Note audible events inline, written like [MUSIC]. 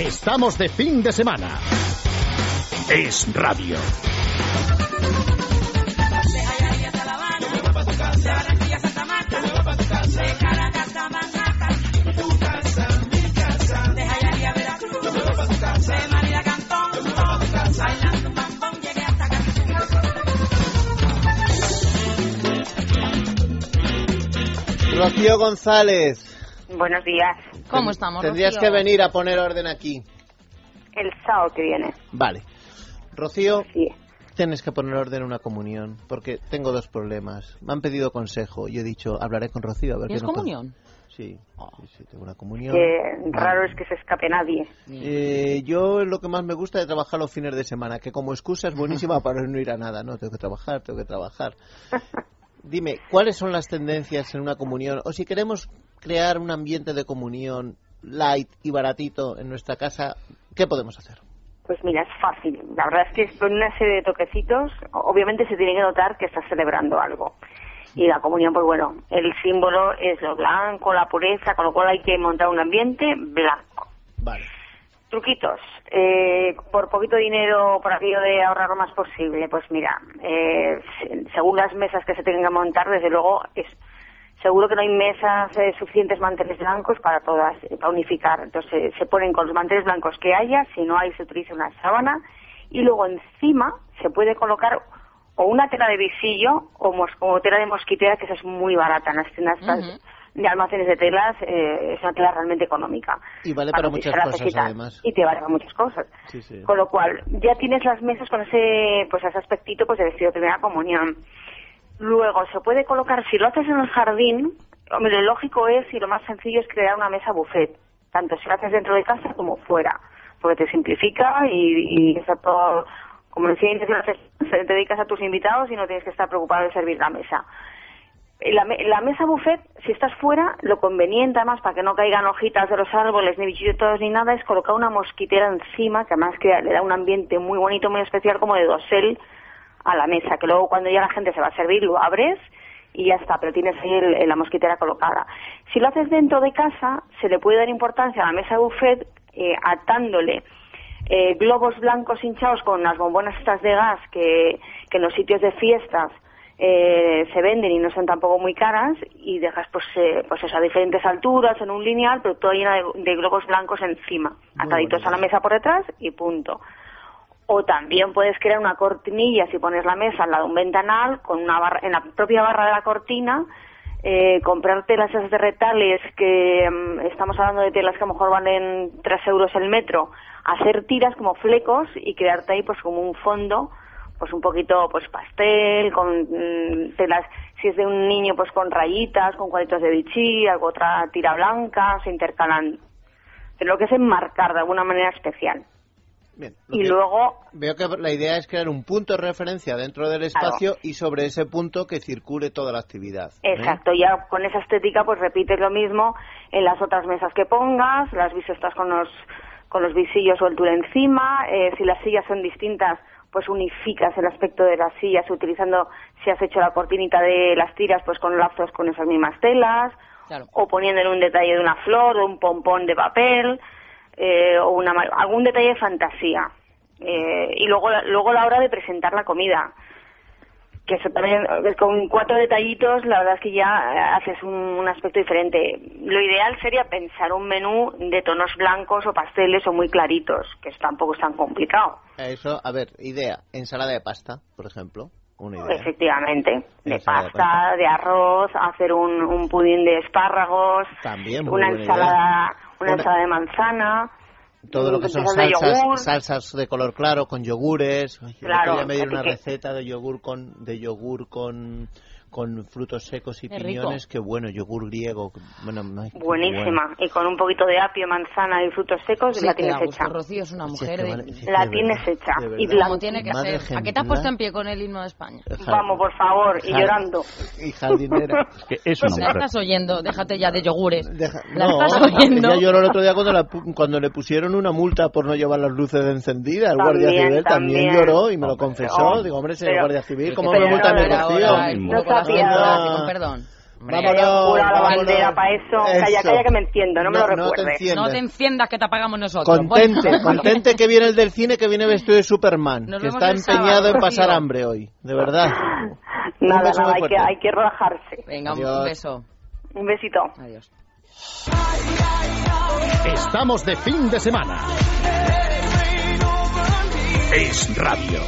Estamos de fin de semana. Es radio. Rocío González. Buenos días. ¿Cómo estamos, Tendrías Rocío? que venir a poner orden aquí. El sábado que viene. Vale. Rocío, Sí. tienes que poner orden en una comunión, porque tengo dos problemas. Me han pedido consejo y he dicho, hablaré con Rocío a ver ¿Tienes qué nos comunión? Sí, sí, sí, tengo una comunión. Que raro es que se escape nadie. Eh, yo lo que más me gusta es trabajar los fines de semana, que como excusa es buenísima [LAUGHS] para no ir a nada. No, tengo que trabajar, tengo que trabajar. Dime, ¿cuáles son las tendencias en una comunión? O si queremos crear un ambiente de comunión light y baratito en nuestra casa, ¿qué podemos hacer? Pues mira, es fácil. La verdad es que es con una serie de toquecitos, obviamente se tiene que notar que estás celebrando algo. Y la comunión, pues bueno, el símbolo es lo blanco, la pureza, con lo cual hay que montar un ambiente blanco. Vale. Truquitos. Eh, por poquito dinero, por aquello de ahorrar lo más posible, pues mira, eh, se- según las mesas que se tengan que montar, desde luego es seguro que no hay mesas eh, suficientes manteles blancos para todas, eh, para unificar. Entonces se ponen con los manteles blancos que haya, si no hay se utiliza una sábana y luego encima se puede colocar o una tela de visillo o, mos- o tela de mosquitera que esa es muy barata en las tiendas de almacenes de telas, eh, es una tela realmente económica. Y vale para muchas cosas, además. Y te vale para muchas cosas. Sí, sí. Con lo cual, ya tienes las mesas con ese, pues ese aspectito pues de vestido de primera comunión. Luego, se puede colocar, si lo haces en el jardín, lo lógico es y lo más sencillo es crear una mesa buffet, tanto si lo haces dentro de casa como fuera, porque te simplifica y, y está todo, como decía te dedicas a tus invitados y no tienes que estar preocupado de servir la mesa. La, me- la mesa buffet, si estás fuera, lo conveniente además para que no caigan hojitas de los árboles, ni bichitos ni nada, es colocar una mosquitera encima, que además crea- le da un ambiente muy bonito, muy especial, como de dosel a la mesa, que luego cuando ya la gente se va a servir lo abres y ya está, pero tienes ahí el- la mosquitera colocada. Si lo haces dentro de casa, se le puede dar importancia a la mesa buffet eh, atándole eh, globos blancos hinchados con las bombonas estas de gas que, que en los sitios de fiestas eh, se venden y no son tampoco muy caras y dejas pues eh, pues eso, a diferentes alturas en un lineal pero todo lleno de, de globos blancos encima ataditos a la mesa por detrás y punto o también puedes crear una cortinilla si pones la mesa al lado de un ventanal con una barra, en la propia barra de la cortina eh, comprar telas esas de retales que mm, estamos hablando de telas que a lo mejor valen 3 euros el metro hacer tiras como flecos y crearte ahí pues como un fondo pues un poquito pues pastel con mm, telas si es de un niño pues con rayitas con cuadritos de bichí algo otra tira blanca se intercalan. Pero lo que es enmarcar de alguna manera especial Bien, y que- luego Veo que la idea es crear un punto de referencia dentro del espacio y sobre ese punto que circule toda la actividad. ¿eh? Exacto, ya con esa estética pues repites lo mismo en las otras mesas que pongas, las bisestas con los con los visillos o el tul encima, eh, si las sillas son distintas pues unificas el aspecto de las sillas utilizando si has hecho la cortinita de las tiras pues con lazos con esas mismas telas Claro. o poniéndole un detalle de una flor o un pompón de papel eh, o una algún detalle de fantasía. Eh, y luego luego la hora de presentar la comida que eso también eh, con cuatro detallitos la verdad es que ya eh, haces un, un aspecto diferente. Lo ideal sería pensar un menú de tonos blancos o pasteles o muy claritos que eso tampoco es tan complicado. Eso, a ver, idea, ensalada de pasta, por ejemplo, una idea. efectivamente de pasta de arroz hacer un, un pudín de espárragos También, muy una buena ensalada una Una- ensalada de manzana Todo lo que son de salsas, de color claro con yogures. Claro, día me dieron una receta de yogur con de yogur con con frutos secos y Qué rico. piñones, qué bueno, yogur griego, bueno, ay, qué buenísima bueno. y con un poquito de apio manzana y frutos secos Sí, la que tienes gusto. hecha Rocío es una es mujer que de... si es que La de tienes verdad, hecha. de Y. Como tiene que Madre ser. ¿A qué te has ejemplar. puesto en pie con el himno de España? vamos por favor y llorando Y jardinera. Que es una La mujer. estás oyendo, déjate ya de yogures. Deja- La no, estás oyendo. ella lloró el otro día cuando, la cuando le pusieron una multa por no llevar las luces encendidas. El guardia civil también, también. lloró y me lo confesó. oh, Digo, hombre, señor guardia civil, ¿cómo me multa no, mi mismo. con No perdón. Hombre, Vámonos, la bandera para eso. Calla, Eso. calla que me entiendo, no me lo No te recuerdes. No te enciendas que te apagamos nosotros. Contente, Bueno. [LAUGHS] contente que viene el del cine que viene vestido de Superman, Nos que está empeñado sábado, en pasar tío. [LAUGHS] hambre hoy, de verdad. Un Nada, nada, hay que, hay que relajarse. Venga, un Adiós. beso. Un besito. Adiós. Estamos de fin de semana. Es radio.